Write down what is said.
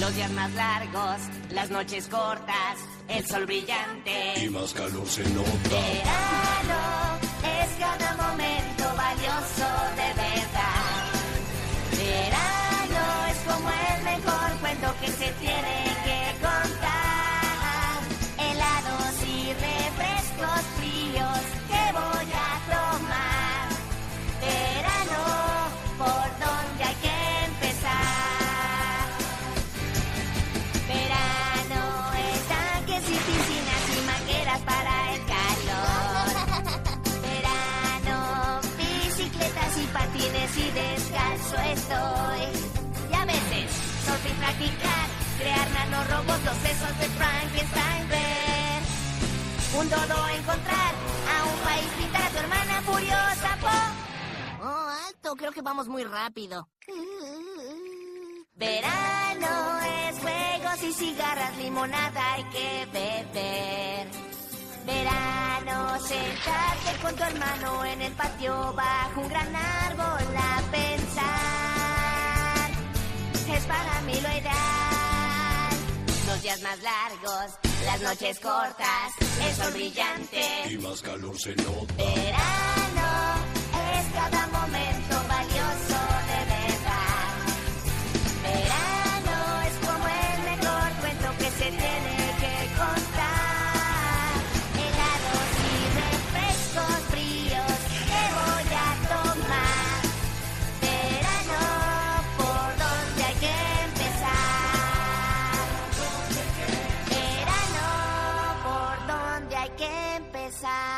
Los días más largos, las noches cortas, el sol brillante. Y más calor se nota. Verano Un dodo encontrar, a un país pintar tu hermana furiosa, po. Oh, alto, creo que vamos muy rápido. Verano es juegos y cigarras, limonada hay que beber. Verano, sentarte con tu hermano en el patio bajo un gran árbol a pensar. Es para mí lo ideal. Los días más largos, las noches cortas, el sol brillante y más calor se nota. Verano. さ